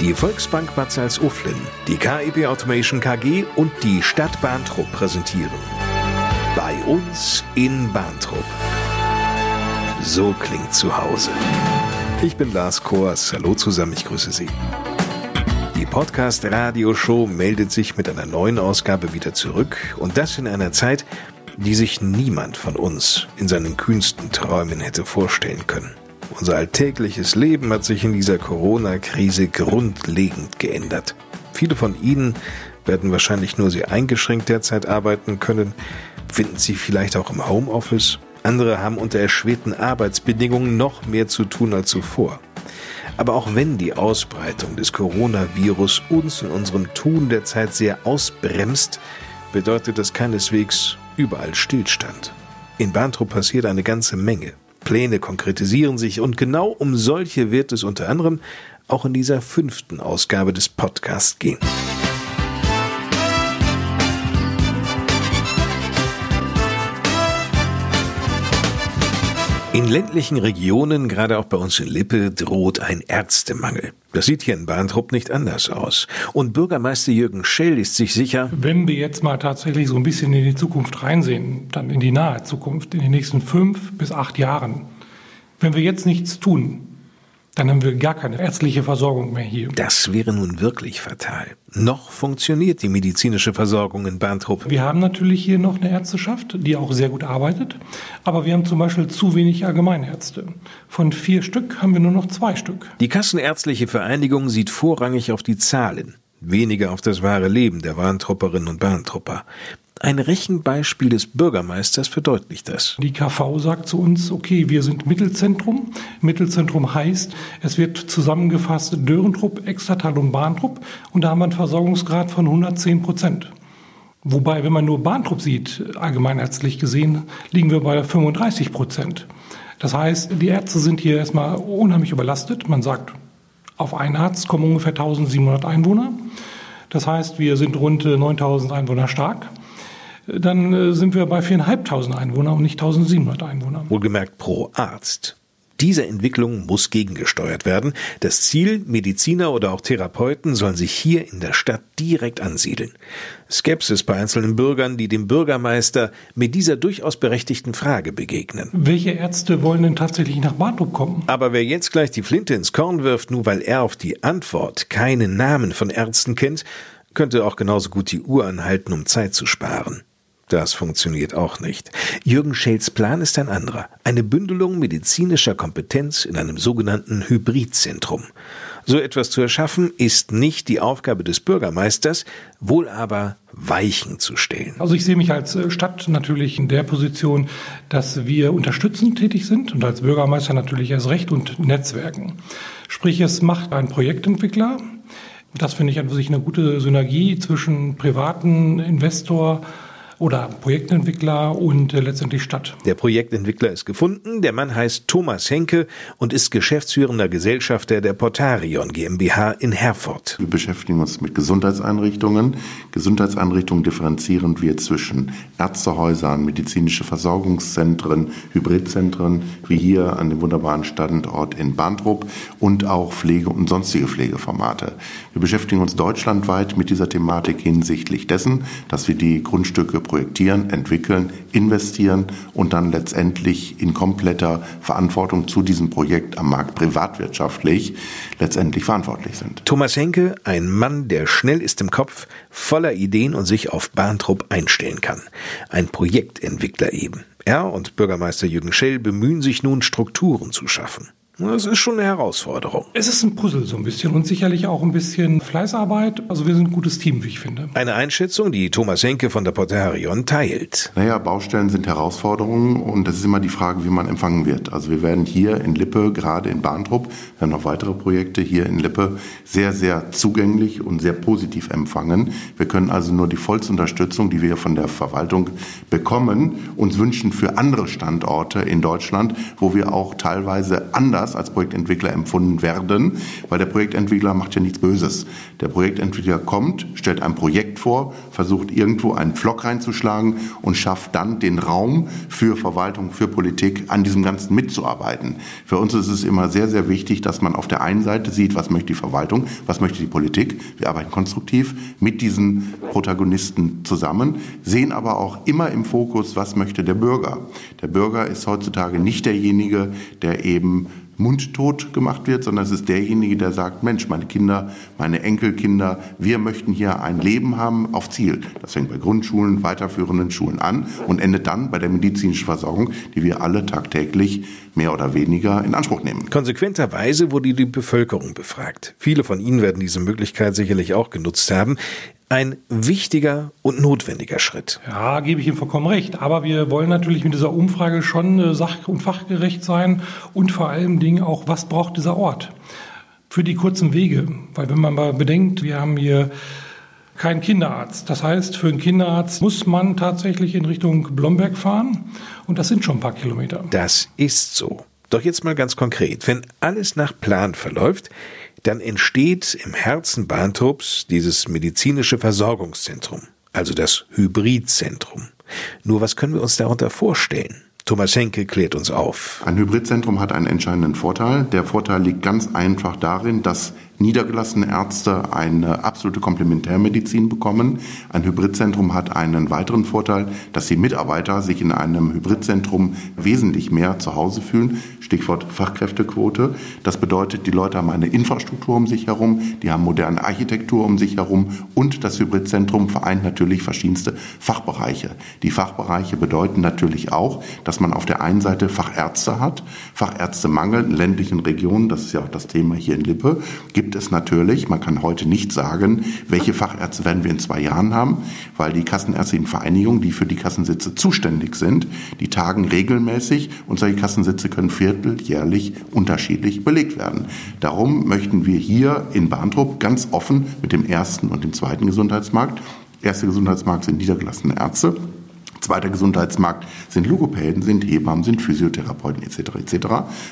Die Volksbank Bad Salzuflen, die KIP Automation KG und die Stadt Bahntrupp präsentieren. Bei uns in Bahntrupp. So klingt zu Hause. Ich bin Lars Kors. Hallo zusammen, ich grüße Sie. Die Podcast-Radio-Show meldet sich mit einer neuen Ausgabe wieder zurück und das in einer Zeit, die sich niemand von uns in seinen kühnsten Träumen hätte vorstellen können. Unser alltägliches Leben hat sich in dieser Corona-Krise grundlegend geändert. Viele von Ihnen werden wahrscheinlich nur sehr eingeschränkt derzeit arbeiten können, finden Sie vielleicht auch im Homeoffice. Andere haben unter erschwerten Arbeitsbedingungen noch mehr zu tun als zuvor. Aber auch wenn die Ausbreitung des Coronavirus uns in unserem Tun derzeit sehr ausbremst, bedeutet das keineswegs überall Stillstand. In Bahntrupp passiert eine ganze Menge. Pläne konkretisieren sich und genau um solche wird es unter anderem auch in dieser fünften Ausgabe des Podcasts gehen. In ländlichen Regionen, gerade auch bei uns in Lippe, droht ein Ärztemangel. Das sieht hier in Bahntrupp nicht anders aus. Und Bürgermeister Jürgen Schell ist sich sicher, wenn wir jetzt mal tatsächlich so ein bisschen in die Zukunft reinsehen, dann in die nahe Zukunft, in den nächsten fünf bis acht Jahren, wenn wir jetzt nichts tun, dann haben wir gar keine ärztliche Versorgung mehr hier. Das wäre nun wirklich fatal. Noch funktioniert die medizinische Versorgung in Bahntrupp. Wir haben natürlich hier noch eine Ärzteschaft, die auch sehr gut arbeitet, aber wir haben zum Beispiel zu wenig Allgemeinärzte. Von vier Stück haben wir nur noch zwei Stück. Die Kassenärztliche Vereinigung sieht vorrangig auf die Zahlen, weniger auf das wahre Leben der Bahntrupperinnen und Bahntrupper. Ein Rechenbeispiel des Bürgermeisters verdeutlicht das. Die KV sagt zu uns, okay, wir sind Mittelzentrum. Mittelzentrum heißt, es wird zusammengefasst Dörentrupp, Extertal und Bahntrupp und da haben wir einen Versorgungsgrad von 110 Prozent. Wobei, wenn man nur Bahntrupp sieht, allgemeinärztlich gesehen, liegen wir bei 35 Prozent. Das heißt, die Ärzte sind hier erstmal unheimlich überlastet. Man sagt, auf einen Arzt kommen ungefähr 1700 Einwohner. Das heißt, wir sind rund 9000 Einwohner stark dann äh, sind wir bei 4.500 Einwohner und nicht 1.700 Einwohner. Wohlgemerkt pro Arzt. Diese Entwicklung muss gegengesteuert werden. Das Ziel, Mediziner oder auch Therapeuten sollen sich hier in der Stadt direkt ansiedeln. Skepsis bei einzelnen Bürgern, die dem Bürgermeister mit dieser durchaus berechtigten Frage begegnen. Welche Ärzte wollen denn tatsächlich nach Bartok kommen? Aber wer jetzt gleich die Flinte ins Korn wirft, nur weil er auf die Antwort keinen Namen von Ärzten kennt, könnte auch genauso gut die Uhr anhalten, um Zeit zu sparen. Das funktioniert auch nicht. Jürgen Schels Plan ist ein anderer. Eine Bündelung medizinischer Kompetenz in einem sogenannten Hybridzentrum. So etwas zu erschaffen, ist nicht die Aufgabe des Bürgermeisters, wohl aber Weichen zu stellen. Also ich sehe mich als äh, Stadt natürlich in der Position, dass wir unterstützend tätig sind und als Bürgermeister natürlich erst recht und Netzwerken. Sprich, es macht ein Projektentwickler. Das finde ich an sich eine gute Synergie zwischen privaten Investor oder Projektentwickler und äh, letztendlich Stadt. Der Projektentwickler ist gefunden. Der Mann heißt Thomas Henke und ist geschäftsführender Gesellschafter der Portarion GmbH in Herford. Wir beschäftigen uns mit Gesundheitseinrichtungen. Gesundheitseinrichtungen differenzieren wir zwischen Ärztehäusern, medizinische Versorgungszentren, Hybridzentren, wie hier an dem wunderbaren Standort in Bahntrupp und auch Pflege und sonstige Pflegeformate. Wir beschäftigen uns deutschlandweit mit dieser Thematik hinsichtlich dessen, dass wir die Grundstücke projektieren, entwickeln, investieren und dann letztendlich in kompletter Verantwortung zu diesem Projekt am Markt privatwirtschaftlich letztendlich verantwortlich sind. Thomas Henke, ein Mann, der schnell ist im Kopf, voller Ideen und sich auf Bahntrupp einstellen kann. Ein Projektentwickler eben. Er und Bürgermeister Jürgen Schell bemühen sich nun, Strukturen zu schaffen. Das ist schon eine Herausforderung. Es ist ein Puzzle so ein bisschen und sicherlich auch ein bisschen Fleißarbeit. Also wir sind ein gutes Team, wie ich finde. Eine Einschätzung, die Thomas Henke von der Portarion teilt. Naja, Baustellen sind Herausforderungen und das ist immer die Frage, wie man empfangen wird. Also wir werden hier in Lippe, gerade in Bahntrupp, wir haben noch weitere Projekte hier in Lippe, sehr, sehr zugänglich und sehr positiv empfangen. Wir können also nur die vollste Unterstützung, die wir von der Verwaltung bekommen, uns wünschen für andere Standorte in Deutschland, wo wir auch teilweise anders anders als Projektentwickler empfunden werden, weil der Projektentwickler macht ja nichts Böses. Der Projektentwickler kommt, stellt ein Projekt vor, versucht irgendwo einen Pflock reinzuschlagen und schafft dann den Raum für Verwaltung, für Politik an diesem Ganzen mitzuarbeiten. Für uns ist es immer sehr, sehr wichtig, dass man auf der einen Seite sieht, was möchte die Verwaltung, was möchte die Politik. Wir arbeiten konstruktiv mit diesen Protagonisten zusammen, sehen aber auch immer im Fokus, was möchte der Bürger. Der Bürger ist heutzutage nicht derjenige, der eben mundtot gemacht wird, sondern es ist derjenige, der sagt, Mensch, meine Kinder, meine Enkelkinder, wir möchten hier ein Leben haben auf Ziel. Das fängt bei Grundschulen, weiterführenden Schulen an und endet dann bei der medizinischen Versorgung, die wir alle tagtäglich mehr oder weniger in Anspruch nehmen. Konsequenterweise wurde die Bevölkerung befragt. Viele von Ihnen werden diese Möglichkeit sicherlich auch genutzt haben ein wichtiger und notwendiger Schritt. Ja, gebe ich Ihnen vollkommen recht. Aber wir wollen natürlich mit dieser Umfrage schon äh, sach- und fachgerecht sein und vor allem Dingen auch, was braucht dieser Ort für die kurzen Wege? Weil wenn man mal bedenkt, wir haben hier keinen Kinderarzt. Das heißt, für einen Kinderarzt muss man tatsächlich in Richtung Blomberg fahren und das sind schon ein paar Kilometer. Das ist so. Doch jetzt mal ganz konkret. Wenn alles nach Plan verläuft, dann entsteht im Herzen Bahntrups dieses medizinische Versorgungszentrum, also das Hybridzentrum. Nur was können wir uns darunter vorstellen? Thomas Henke klärt uns auf. Ein Hybridzentrum hat einen entscheidenden Vorteil. Der Vorteil liegt ganz einfach darin, dass niedergelassene Ärzte eine absolute Komplementärmedizin bekommen. Ein Hybridzentrum hat einen weiteren Vorteil, dass die Mitarbeiter sich in einem Hybridzentrum wesentlich mehr zu Hause fühlen. Stichwort Fachkräftequote. Das bedeutet, die Leute haben eine Infrastruktur um sich herum, die haben moderne Architektur um sich herum und das Hybridzentrum vereint natürlich verschiedenste Fachbereiche. Die Fachbereiche bedeuten natürlich auch, dass man auf der einen Seite Fachärzte hat, Fachärztemangel in ländlichen Regionen, das ist ja auch das Thema hier in Lippe, gibt gibt es natürlich, man kann heute nicht sagen, welche Fachärzte werden wir in zwei Jahren haben, weil die Kassenärztlichen Vereinigungen, die für die Kassensitze zuständig sind, die tagen regelmäßig und solche Kassensitze können vierteljährlich unterschiedlich belegt werden. Darum möchten wir hier in Bahntrupp ganz offen mit dem ersten und dem zweiten Gesundheitsmarkt Erster Gesundheitsmarkt sind niedergelassene Ärzte. Zweiter Gesundheitsmarkt sind Logopäden, sind Hebammen, sind Physiotherapeuten etc. etc.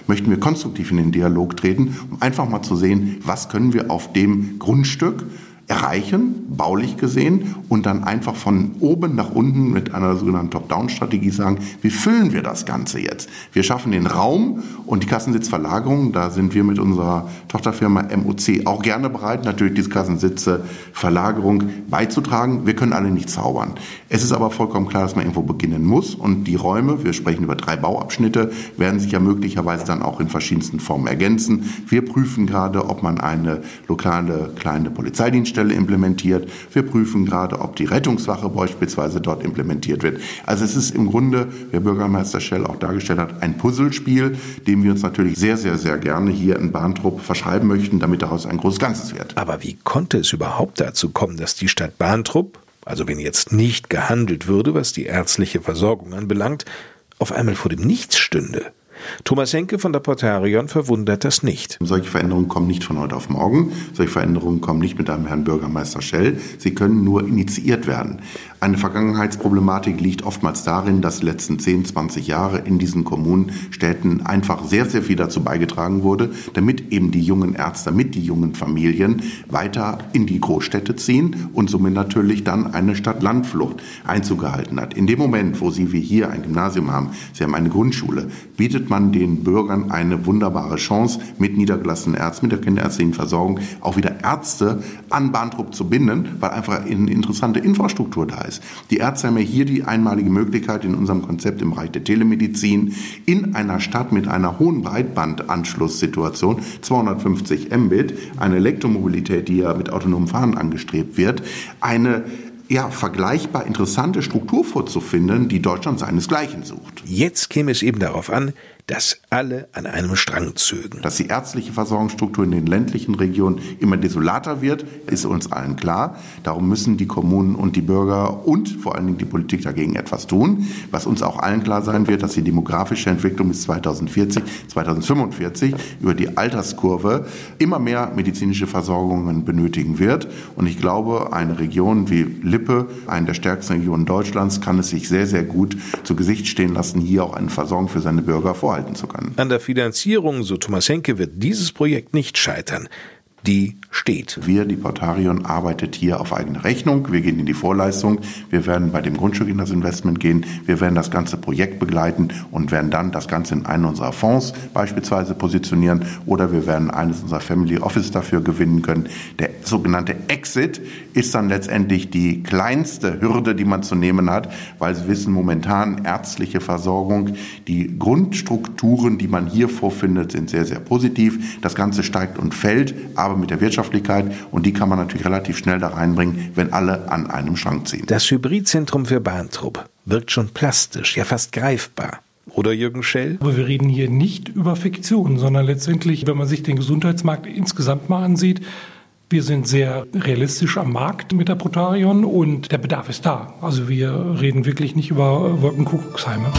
Möchten wir konstruktiv in den Dialog treten, um einfach mal zu sehen, was können wir auf dem Grundstück erreichen, baulich gesehen, und dann einfach von oben nach unten mit einer sogenannten Top-Down-Strategie sagen, wie füllen wir das Ganze jetzt? Wir schaffen den Raum und die Kassensitzverlagerung, da sind wir mit unserer Tochterfirma MOC auch gerne bereit, natürlich diese Kassensitzverlagerung beizutragen. Wir können alle nicht zaubern. Es ist aber vollkommen klar, dass man irgendwo beginnen muss und die Räume, wir sprechen über drei Bauabschnitte, werden sich ja möglicherweise dann auch in verschiedensten Formen ergänzen. Wir prüfen gerade, ob man eine lokale kleine Polizeidienststelle Stelle implementiert. Wir prüfen gerade, ob die Rettungswache beispielsweise dort implementiert wird. Also es ist im Grunde, wie Bürgermeister Schell auch dargestellt hat, ein Puzzlespiel, dem wir uns natürlich sehr, sehr, sehr gerne hier in Bahntrupp verschreiben möchten, damit daraus ein großes Ganzes wird. Aber wie konnte es überhaupt dazu kommen, dass die Stadt Bahntrupp, also wenn jetzt nicht gehandelt würde, was die ärztliche Versorgung anbelangt, auf einmal vor dem Nichts stünde? Thomas Henke von der Portarion verwundert das nicht. Solche Veränderungen kommen nicht von heute auf morgen. Solche Veränderungen kommen nicht mit einem Herrn Bürgermeister Schell. Sie können nur initiiert werden. Eine Vergangenheitsproblematik liegt oftmals darin, dass die letzten 10, 20 Jahre in diesen Kommunen, Städten einfach sehr, sehr viel dazu beigetragen wurde, damit eben die jungen Ärzte, damit die jungen Familien weiter in die Großstädte ziehen und somit natürlich dann eine Stadt-Land-Flucht Einzug gehalten hat. In dem Moment, wo Sie wie hier ein Gymnasium haben, Sie haben eine Grundschule, bietet man den Bürgern eine wunderbare Chance, mit niedergelassenen Ärzten, mit der kinderärztlichen Versorgung auch wieder Ärzte an Bahntrupp zu binden, weil einfach eine interessante Infrastruktur da ist. Die Ärzte haben ja hier die einmalige Möglichkeit in unserem Konzept im Bereich der Telemedizin in einer Stadt mit einer hohen Breitbandanschlusssituation, 250 Mbit, eine Elektromobilität, die ja mit autonomem Fahren angestrebt wird, eine ja, vergleichbar interessante Struktur vorzufinden, die Deutschland seinesgleichen sucht. Jetzt käme es eben darauf an, dass alle an einem Strang zögen. Dass die ärztliche Versorgungsstruktur in den ländlichen Regionen immer desolater wird, ist uns allen klar. Darum müssen die Kommunen und die Bürger und vor allen Dingen die Politik dagegen etwas tun. Was uns auch allen klar sein wird, dass die demografische Entwicklung bis 2040, 2045 über die Alterskurve immer mehr medizinische Versorgungen benötigen wird. Und ich glaube, eine Region wie Lippe, eine der stärksten Regionen Deutschlands, kann es sich sehr, sehr gut zu Gesicht stehen lassen, hier auch eine Versorgung für seine Bürger vorhalten vorhalten zu können. An der Finanzierung, so Thomas Henke, wird dieses Projekt nicht scheitern die steht. Wir, die Portarion, arbeitet hier auf eigene Rechnung. Wir gehen in die Vorleistung. Wir werden bei dem Grundstück in das Investment gehen. Wir werden das ganze Projekt begleiten und werden dann das Ganze in einen unserer Fonds beispielsweise positionieren oder wir werden eines unserer Family Office dafür gewinnen können. Der sogenannte Exit ist dann letztendlich die kleinste Hürde, die man zu nehmen hat, weil Sie wissen, momentan ärztliche Versorgung, die Grundstrukturen, die man hier vorfindet, sind sehr, sehr positiv. Das Ganze steigt und fällt, aber mit der Wirtschaftlichkeit und die kann man natürlich relativ schnell da reinbringen, wenn alle an einem Schrank ziehen. Das Hybridzentrum für Bahntrupp wirkt schon plastisch, ja fast greifbar. Oder Jürgen Schell? Aber wir reden hier nicht über Fiktion, sondern letztendlich, wenn man sich den Gesundheitsmarkt insgesamt mal ansieht, wir sind sehr realistisch am Markt mit der Protarion und der Bedarf ist da. Also wir reden wirklich nicht über Wolkenkuckucksheime.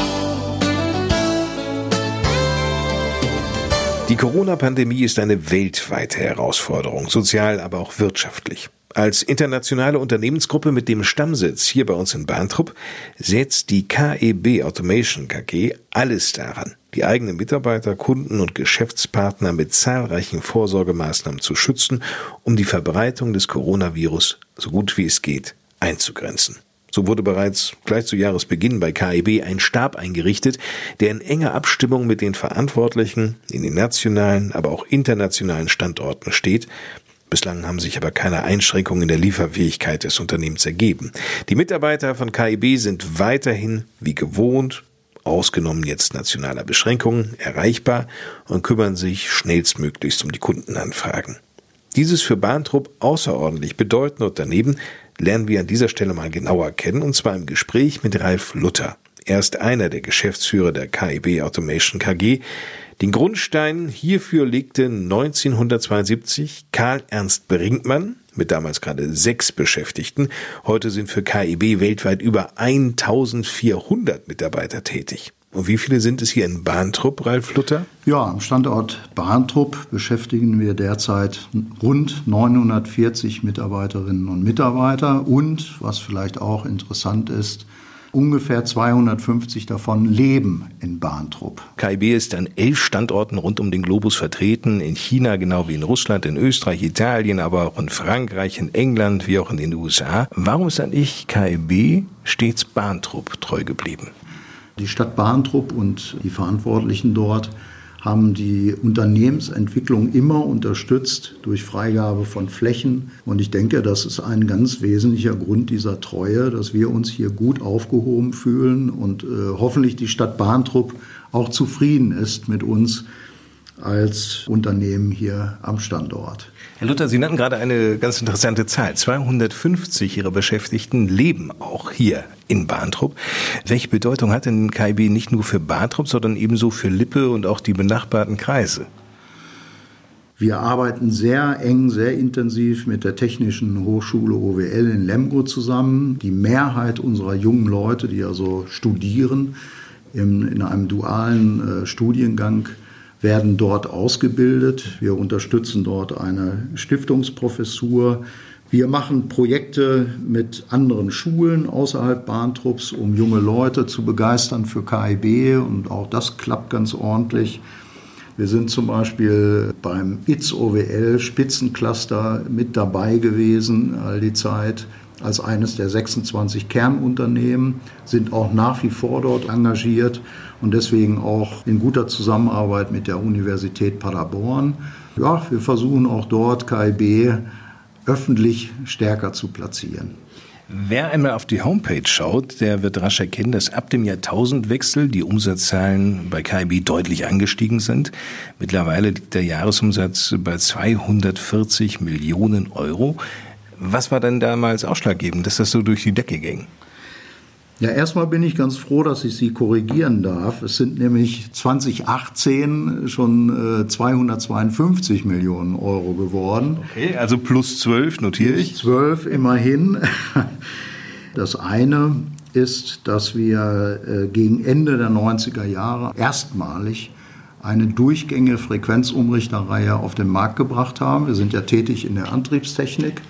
Die Corona-Pandemie ist eine weltweite Herausforderung, sozial, aber auch wirtschaftlich. Als internationale Unternehmensgruppe mit dem Stammsitz hier bei uns in Bahntrupp setzt die KEB Automation KG alles daran, die eigenen Mitarbeiter, Kunden und Geschäftspartner mit zahlreichen Vorsorgemaßnahmen zu schützen, um die Verbreitung des Coronavirus so gut wie es geht einzugrenzen. So wurde bereits gleich zu Jahresbeginn bei KIB ein Stab eingerichtet, der in enger Abstimmung mit den Verantwortlichen in den nationalen, aber auch internationalen Standorten steht. Bislang haben sich aber keine Einschränkungen in der Lieferfähigkeit des Unternehmens ergeben. Die Mitarbeiter von KIB sind weiterhin wie gewohnt, ausgenommen jetzt nationaler Beschränkungen, erreichbar und kümmern sich schnellstmöglichst um die Kundenanfragen. Dieses für Bahntrupp außerordentlich bedeutende Unternehmen lernen wir an dieser Stelle mal genauer kennen, und zwar im Gespräch mit Ralf Luther. Er ist einer der Geschäftsführer der KIB Automation KG. Den Grundstein hierfür legte 1972 Karl Ernst Brinkmann mit damals gerade sechs Beschäftigten. Heute sind für KIB weltweit über 1400 Mitarbeiter tätig. Und wie viele sind es hier in Bahntrupp, Ralf Luther? Ja, am Standort Bahntrupp beschäftigen wir derzeit rund 940 Mitarbeiterinnen und Mitarbeiter und, was vielleicht auch interessant ist, Ungefähr 250 davon leben in Bahntrupp. KIB ist an elf Standorten rund um den Globus vertreten, in China genau wie in Russland, in Österreich, Italien, aber auch in Frankreich, in England wie auch in den USA. Warum ist eigentlich KIB stets Bahntrupp treu geblieben? Die Stadt Bahntrupp und die Verantwortlichen dort haben die Unternehmensentwicklung immer unterstützt durch Freigabe von Flächen. Und ich denke, das ist ein ganz wesentlicher Grund dieser Treue, dass wir uns hier gut aufgehoben fühlen und äh, hoffentlich die Stadt Bahntrupp auch zufrieden ist mit uns als Unternehmen hier am Standort. Herr Luther, Sie nannten gerade eine ganz interessante Zahl. 250 Ihrer Beschäftigten leben auch hier in Bahntrupp. Welche Bedeutung hat denn KIB nicht nur für Bahntrupp, sondern ebenso für Lippe und auch die benachbarten Kreise? Wir arbeiten sehr eng, sehr intensiv mit der Technischen Hochschule OWL in Lemgo zusammen. Die Mehrheit unserer jungen Leute, die also studieren, in, einem dualen äh, Studiengang, werden dort ausgebildet. Wir unterstützen dort eine Stiftungsprofessur. Wir machen Projekte mit anderen Schulen außerhalb Bahntrupps, um junge Leute zu begeistern für KIB und auch das klappt ganz ordentlich. Wir sind zum Beispiel beim ITS OWL Spitzencluster mit dabei gewesen all die Zeit als eines der 26 Kernunternehmen, sind auch nach wie vor dort engagiert und deswegen auch in guter Zusammenarbeit mit der Universität Paderborn. Ja, wir versuchen auch dort KIB öffentlich stärker zu platzieren. Wer einmal auf die Homepage schaut, der wird rasch erkennen, dass ab dem Jahrtausendwechsel die Umsatzzahlen bei KIB deutlich angestiegen sind. Mittlerweile liegt der Jahresumsatz bei 240 Millionen Euro. Was war denn damals ausschlaggebend, dass das so durch die Decke ging? Ja, erstmal bin ich ganz froh, dass ich Sie korrigieren darf. Es sind nämlich 2018 schon äh, 252 Millionen Euro geworden. Okay, also plus 12 notiere ich. Plus 12 immerhin. Das eine ist, dass wir äh, gegen Ende der 90er Jahre erstmalig eine durchgängige Frequenzumrichterreihe auf den Markt gebracht haben. Wir sind ja tätig in der Antriebstechnik.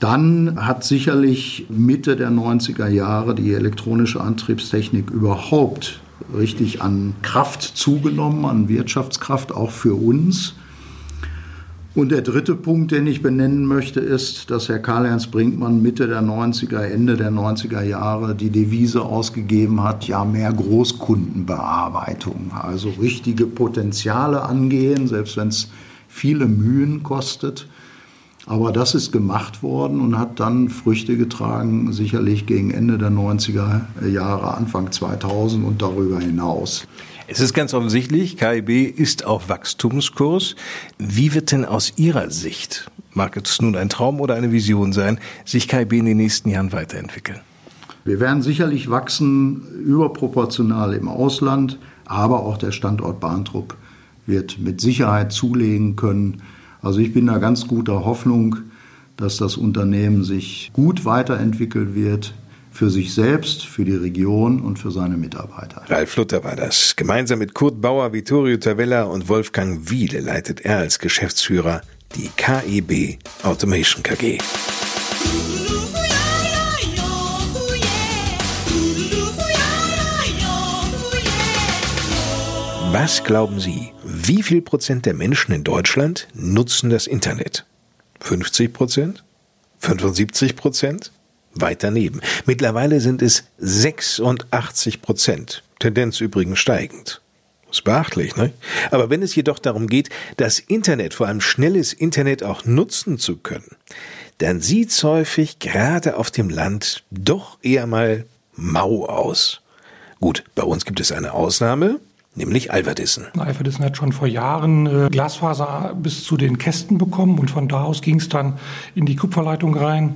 Dann hat sicherlich Mitte der 90er Jahre die elektronische Antriebstechnik überhaupt richtig an Kraft zugenommen, an Wirtschaftskraft, auch für uns. Und der dritte Punkt, den ich benennen möchte, ist, dass Herr Karl-Ernst Brinkmann Mitte der 90er, Ende der 90er Jahre die Devise ausgegeben hat, ja, mehr Großkundenbearbeitung, also richtige Potenziale angehen, selbst wenn es viele Mühen kostet. Aber das ist gemacht worden und hat dann Früchte getragen, sicherlich gegen Ende der 90er Jahre, Anfang 2000 und darüber hinaus. Es ist ganz offensichtlich, KIB ist auf Wachstumskurs. Wie wird denn aus Ihrer Sicht, mag es nun ein Traum oder eine Vision sein, sich KIB in den nächsten Jahren weiterentwickeln? Wir werden sicherlich wachsen, überproportional im Ausland, aber auch der Standort Bahntrupp wird mit Sicherheit zulegen können. Also ich bin da ganz guter Hoffnung, dass das Unternehmen sich gut weiterentwickeln wird, für sich selbst, für die Region und für seine Mitarbeiter. Ralf Luther war das. Gemeinsam mit Kurt Bauer, Vittorio Tavella und Wolfgang Wiele leitet er als Geschäftsführer die KEB Automation KG. Was glauben Sie, wie viel Prozent der Menschen in Deutschland nutzen das Internet? 50 Prozent? 75 Prozent? weit daneben. Mittlerweile sind es 86 Prozent. Tendenz übrigens steigend. ist beachtlich, ne? Aber wenn es jedoch darum geht, das Internet, vor allem schnelles Internet auch nutzen zu können, dann sieht's häufig gerade auf dem Land doch eher mal mau aus. Gut, bei uns gibt es eine Ausnahme, nämlich Alverdissen. Alverdissen hat schon vor Jahren äh, Glasfaser bis zu den Kästen bekommen und von da aus ging es dann in die Kupferleitung rein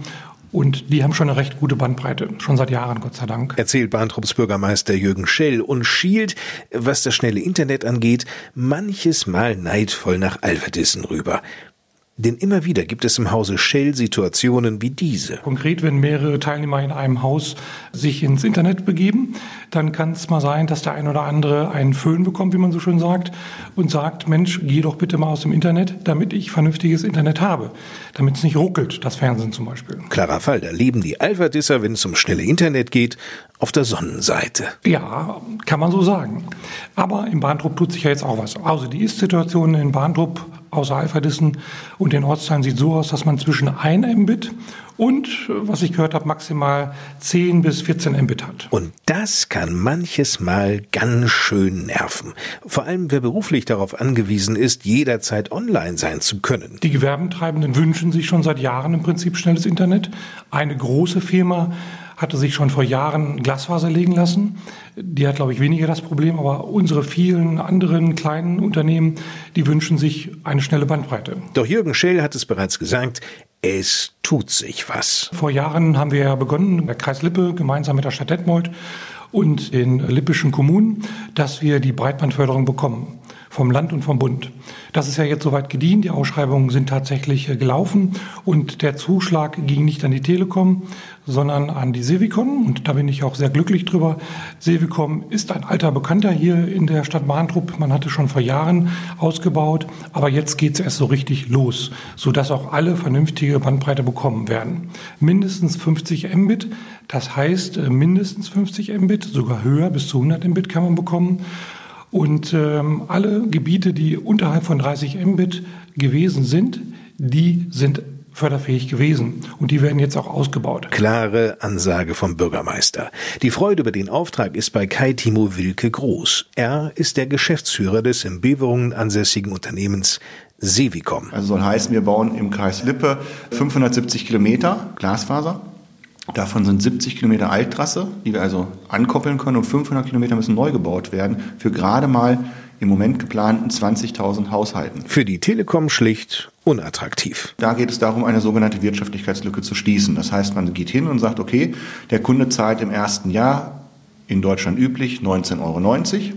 und die haben schon eine recht gute Bandbreite, schon seit Jahren, Gott sei Dank. Erzählt Bahntrups Bürgermeister Jürgen Schell und schielt, was das schnelle Internet angeht, manches Mal neidvoll nach Alverdissen rüber. Denn immer wieder gibt es im Hause Shell Situationen wie diese. Konkret, wenn mehrere Teilnehmer in einem Haus sich ins Internet begeben, dann kann es mal sein, dass der ein oder andere einen Föhn bekommt, wie man so schön sagt, und sagt, Mensch, geh doch bitte mal aus dem Internet, damit ich vernünftiges Internet habe. Damit es nicht ruckelt, das Fernsehen zum Beispiel. Klarer Fall, da leben die Alphadisser, wenn es um schnelle Internet geht, auf der Sonnenseite. Ja, kann man so sagen. Aber im Bahntrupp tut sich ja jetzt auch was. Also die Ist-Situation in Bahntrupp außer Alphadissen und den Ortsteilen sieht so aus, dass man zwischen 1 Mbit und, was ich gehört habe, maximal 10 bis 14 Mbit hat. Und das kann manches Mal ganz schön nerven. Vor allem, wer beruflich darauf angewiesen ist, jederzeit online sein zu können. Die Gewerbentreibenden wünschen sich schon seit Jahren im Prinzip schnelles Internet. Eine große Firma hatte sich schon vor Jahren Glasfaser legen lassen. Die hat, glaube ich, weniger das Problem, aber unsere vielen anderen kleinen Unternehmen, die wünschen sich eine schnelle Bandbreite. Doch Jürgen Schell hat es bereits gesagt, es tut sich was. Vor Jahren haben wir ja begonnen, der Kreis Lippe gemeinsam mit der Stadt Detmold und den lippischen Kommunen, dass wir die Breitbandförderung bekommen vom Land und vom Bund. Das ist ja jetzt soweit gedient. Die Ausschreibungen sind tatsächlich äh, gelaufen und der Zuschlag ging nicht an die Telekom, sondern an die Sevicon und da bin ich auch sehr glücklich drüber. Sevicom ist ein alter Bekannter hier in der Stadt Bahntrupp. Man hatte schon vor Jahren ausgebaut, aber jetzt geht es erst so richtig los, sodass auch alle vernünftige Bandbreite bekommen werden. Mindestens 50 Mbit, das heißt äh, mindestens 50 Mbit, sogar höher, bis zu 100 Mbit kann man bekommen. Und ähm, alle Gebiete, die unterhalb von 30 Mbit gewesen sind, die sind förderfähig gewesen. Und die werden jetzt auch ausgebaut. Klare Ansage vom Bürgermeister. Die Freude über den Auftrag ist bei Kai Timo Wilke groß. Er ist der Geschäftsführer des in Beverungen ansässigen Unternehmens Sevicom. Also soll heißen, wir bauen im Kreis Lippe 570 Kilometer Glasfaser Davon sind 70 Kilometer Alttrasse, die wir also ankoppeln können und 500 Kilometer müssen neu gebaut werden für gerade mal im Moment geplanten 20.000 Haushalten. Für die Telekom schlicht unattraktiv. Da geht es darum, eine sogenannte Wirtschaftlichkeitslücke zu schließen. Das heißt, man geht hin und sagt, okay, der Kunde zahlt im ersten Jahr in Deutschland üblich 19,90 Euro.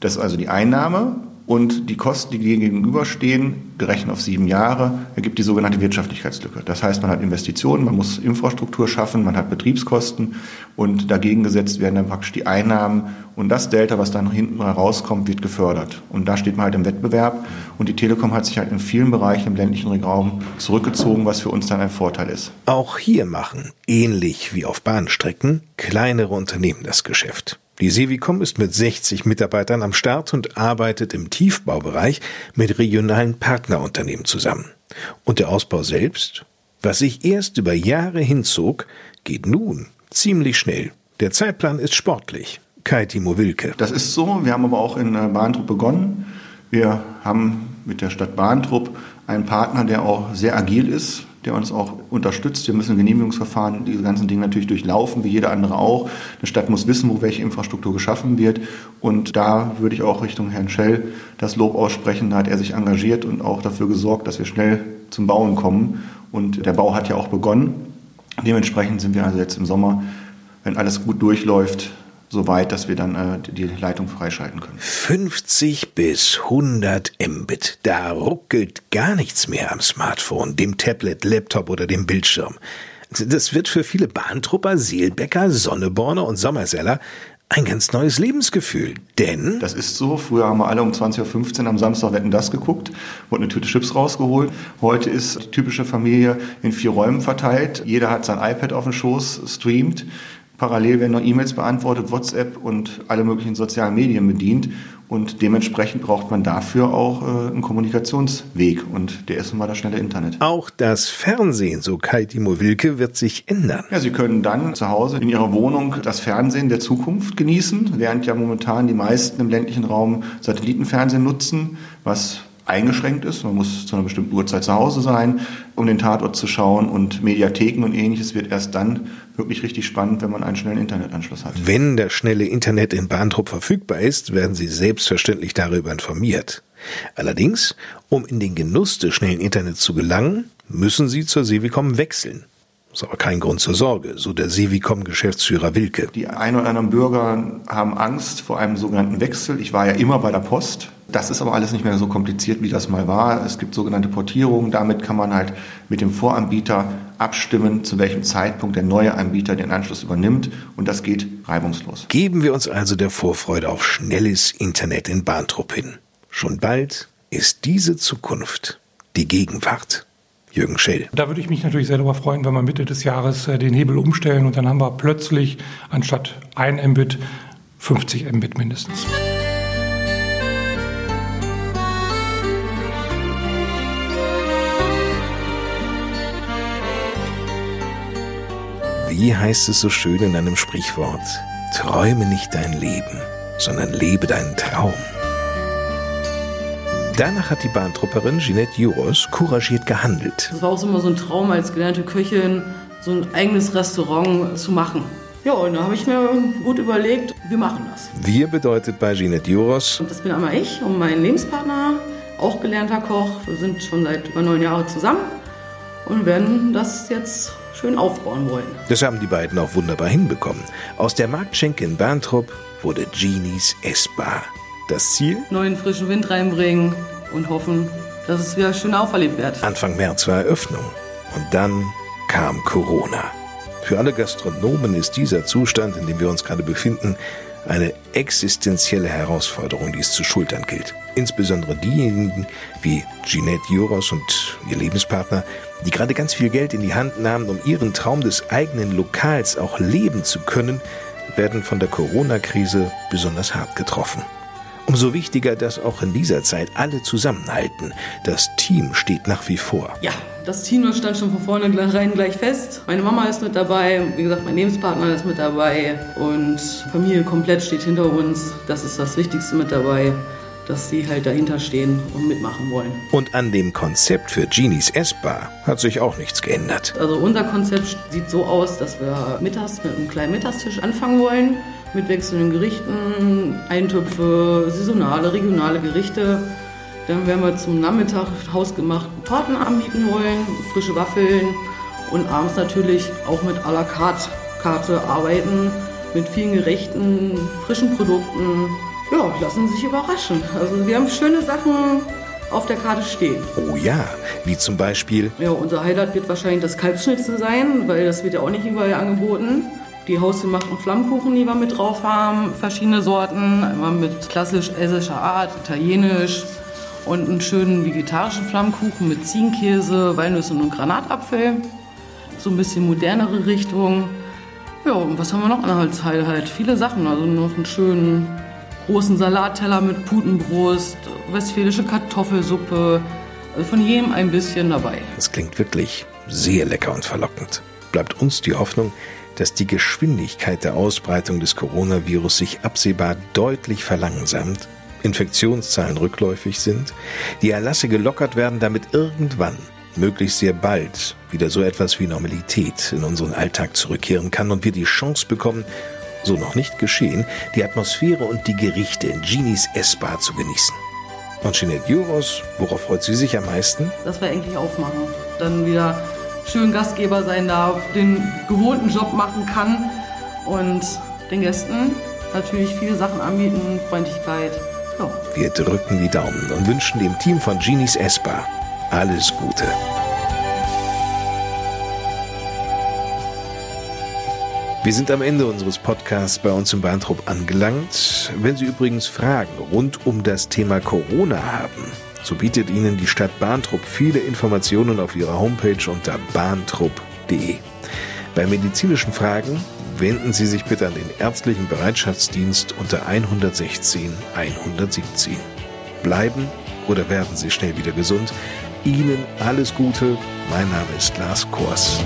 Das ist also die Einnahme und die Kosten, die gegenüberstehen, gerechnet auf sieben Jahre, ergibt die sogenannte Wirtschaftlichkeitslücke. Das heißt, man hat Investitionen, man muss Infrastruktur schaffen, man hat Betriebskosten und dagegen gesetzt werden dann praktisch die Einnahmen Und das Delta, was dann hinten rauskommt, wird gefördert. Und da steht man halt im Wettbewerb. Und die Telekom hat sich halt in vielen Bereichen im ländlichen Raum zurückgezogen, was für uns dann ein Vorteil ist. Auch hier machen, ähnlich wie auf Bahnstrecken, kleinere Unternehmen das Geschäft. Die Sevicom ist mit 60 Mitarbeitern am Start und arbeitet im Tiefbaubereich mit regionalen Partnerunternehmen zusammen. Und der Ausbau selbst, was sich erst über Jahre hinzog, geht nun ziemlich schnell. Der Zeitplan ist sportlich. Kai Timo Wilke. Das ist so. Wir haben aber auch in äh, Bahntrupp begonnen. Wir haben mit der Stadt Bahntrupp einen Partner, der auch sehr agil ist, der uns auch unterstützt. Wir müssen Genehmigungsverfahren, diese ganzen Dinge natürlich durchlaufen, wie jeder andere auch. Eine Stadt muss wissen, wo welche Infrastruktur geschaffen wird. Und da würde ich auch Richtung Herrn Schell das Lob aussprechen. Da hat er sich engagiert und auch dafür gesorgt, dass wir schnell zum Bauen kommen. Und der Bau hat ja auch begonnen. Dementsprechend sind wir also jetzt im Sommer, wenn alles gut durchläuft, so weit, dass wir dann äh, die Leitung freischalten können. 50 bis 100 Mbit. Da ruckelt gar nichts mehr am Smartphone, dem Tablet, Laptop oder dem Bildschirm. Das wird für viele Bahntrupper, Seelbäcker, Sonneborner und Sommerseller ein ganz neues Lebensgefühl. Denn. Das ist so. Früher haben wir alle um 20.15 Uhr am Samstag Wetten das geguckt, wurden eine Tüte Chips rausgeholt. Heute ist die typische Familie in vier Räumen verteilt. Jeder hat sein iPad auf dem Schoß, streamt. Parallel werden noch E-Mails beantwortet, WhatsApp und alle möglichen sozialen Medien bedient. Und dementsprechend braucht man dafür auch äh, einen Kommunikationsweg. Und der ist immer das schnelle Internet. Auch das Fernsehen, so Kai Timo Wilke, wird sich ändern. Ja, Sie können dann zu Hause in Ihrer Wohnung das Fernsehen der Zukunft genießen, während ja momentan die meisten im ländlichen Raum Satellitenfernsehen nutzen, was eingeschränkt ist. Man muss zu einer bestimmten Uhrzeit zu Hause sein, um den Tatort zu schauen. Und Mediatheken und ähnliches wird erst dann wirklich richtig spannend, wenn man einen schnellen Internetanschluss hat. Wenn das schnelle Internet in Bahntrupp verfügbar ist, werden Sie selbstverständlich darüber informiert. Allerdings, um in den Genuss des schnellen Internets zu gelangen, müssen Sie zur Sevicom wechseln. Das ist aber kein Grund zur Sorge, so der Sevicom-Geschäftsführer Wilke. Die ein oder anderen Bürger haben Angst vor einem sogenannten Wechsel. Ich war ja immer bei der Post. Das ist aber alles nicht mehr so kompliziert, wie das mal war. Es gibt sogenannte Portierungen. Damit kann man halt mit dem Voranbieter abstimmen, zu welchem Zeitpunkt der neue Anbieter den Anschluss übernimmt. Und das geht reibungslos. Geben wir uns also der Vorfreude auf schnelles Internet in Bahntrupp hin. Schon bald ist diese Zukunft die Gegenwart. Jürgen Schell. Da würde ich mich natürlich sehr darüber freuen, wenn wir Mitte des Jahres äh, den Hebel umstellen und dann haben wir plötzlich anstatt 1 Mbit 50 Mbit mindestens. Wie heißt es so schön in einem Sprichwort? Träume nicht dein Leben, sondern lebe deinen Traum. Danach hat die Bahntrupperin Jeanette Juros couragiert gehandelt. Das war auch immer so ein Traum als gelernte Köchin, so ein eigenes Restaurant zu machen. Ja, und da habe ich mir gut überlegt, wir machen das. Wir bedeutet bei Jeanette Juros. Und das bin einmal ich und mein Lebenspartner, auch gelernter Koch. Wir sind schon seit über neun Jahren zusammen und werden das jetzt schön aufbauen wollen. Das haben die beiden auch wunderbar hinbekommen. Aus der Marktschenke in Bahntrupp wurde Genies Essbar. Das Ziel? Neuen frischen Wind reinbringen und hoffen, dass es wieder schön auferlebt wird. Anfang März war Eröffnung. Und dann kam Corona. Für alle Gastronomen ist dieser Zustand, in dem wir uns gerade befinden, eine existenzielle Herausforderung, die es zu schultern gilt. Insbesondere diejenigen wie Jeanette Juros und ihr Lebenspartner, die gerade ganz viel Geld in die Hand nahmen, um ihren Traum des eigenen Lokals auch leben zu können, werden von der Corona-Krise besonders hart getroffen. Umso wichtiger, dass auch in dieser Zeit alle zusammenhalten. Das Team steht nach wie vor. Ja, das Team stand schon von vornherein gleich fest. Meine Mama ist mit dabei, wie gesagt, mein Lebenspartner ist mit dabei und Familie komplett steht hinter uns. Das ist das Wichtigste mit dabei dass sie halt dahinter stehen und mitmachen wollen. Und an dem Konzept für Genies Essbar hat sich auch nichts geändert. Also unser Konzept sieht so aus, dass wir mittags mit einem kleinen Mittagstisch anfangen wollen mit wechselnden Gerichten, Eintöpfe, saisonale, regionale Gerichte. Dann werden wir zum Nachmittag hausgemachten Torten anbieten wollen, frische Waffeln und abends natürlich auch mit à la carte Karte arbeiten, mit vielen Gerichten, frischen Produkten. Ja, lassen Sie sich überraschen. Also wir haben schöne Sachen auf der Karte stehen. Oh ja, wie zum Beispiel? Ja, unser Highlight wird wahrscheinlich das Kalbschnitzel sein, weil das wird ja auch nicht überall angeboten. Die hausgemachten Flammkuchen, die wir mit drauf haben, verschiedene Sorten, einmal mit klassisch essischer Art, italienisch und einen schönen vegetarischen Flammkuchen mit Ziegenkäse, Walnüssen und Granatapfel. So ein bisschen modernere Richtung. Ja, und was haben wir noch als Highlight? Viele Sachen, also noch einen schönen großen Salatteller mit Putenbrust, westfälische Kartoffelsuppe, also von jedem ein bisschen dabei. Das klingt wirklich sehr lecker und verlockend. Bleibt uns die Hoffnung, dass die Geschwindigkeit der Ausbreitung des Coronavirus sich absehbar deutlich verlangsamt, Infektionszahlen rückläufig sind, die Erlasse gelockert werden, damit irgendwann, möglichst sehr bald, wieder so etwas wie Normalität in unseren Alltag zurückkehren kann und wir die Chance bekommen, so noch nicht geschehen, die Atmosphäre und die Gerichte in Genies Essbar zu genießen. Und Jeanette Juros, worauf freut sie sich am meisten? Dass wir endlich aufmachen. Dann wieder schön Gastgeber sein darf, den gewohnten Job machen kann und den Gästen natürlich viele Sachen anbieten, Freundlichkeit. Ja. Wir drücken die Daumen und wünschen dem Team von Genies Espa alles Gute. Wir sind am Ende unseres Podcasts bei uns im Bahntrupp angelangt. Wenn Sie übrigens Fragen rund um das Thema Corona haben, so bietet Ihnen die Stadt Bahntrupp viele Informationen auf ihrer Homepage unter bahntrupp.de. Bei medizinischen Fragen wenden Sie sich bitte an den ärztlichen Bereitschaftsdienst unter 116 117. Bleiben oder werden Sie schnell wieder gesund. Ihnen alles Gute. Mein Name ist Lars Kors.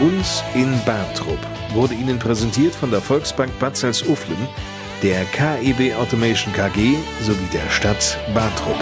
Uns in Bartrup wurde Ihnen präsentiert von der Volksbank Bad Salzuflen, der KEB Automation KG sowie der Stadt Bartrup.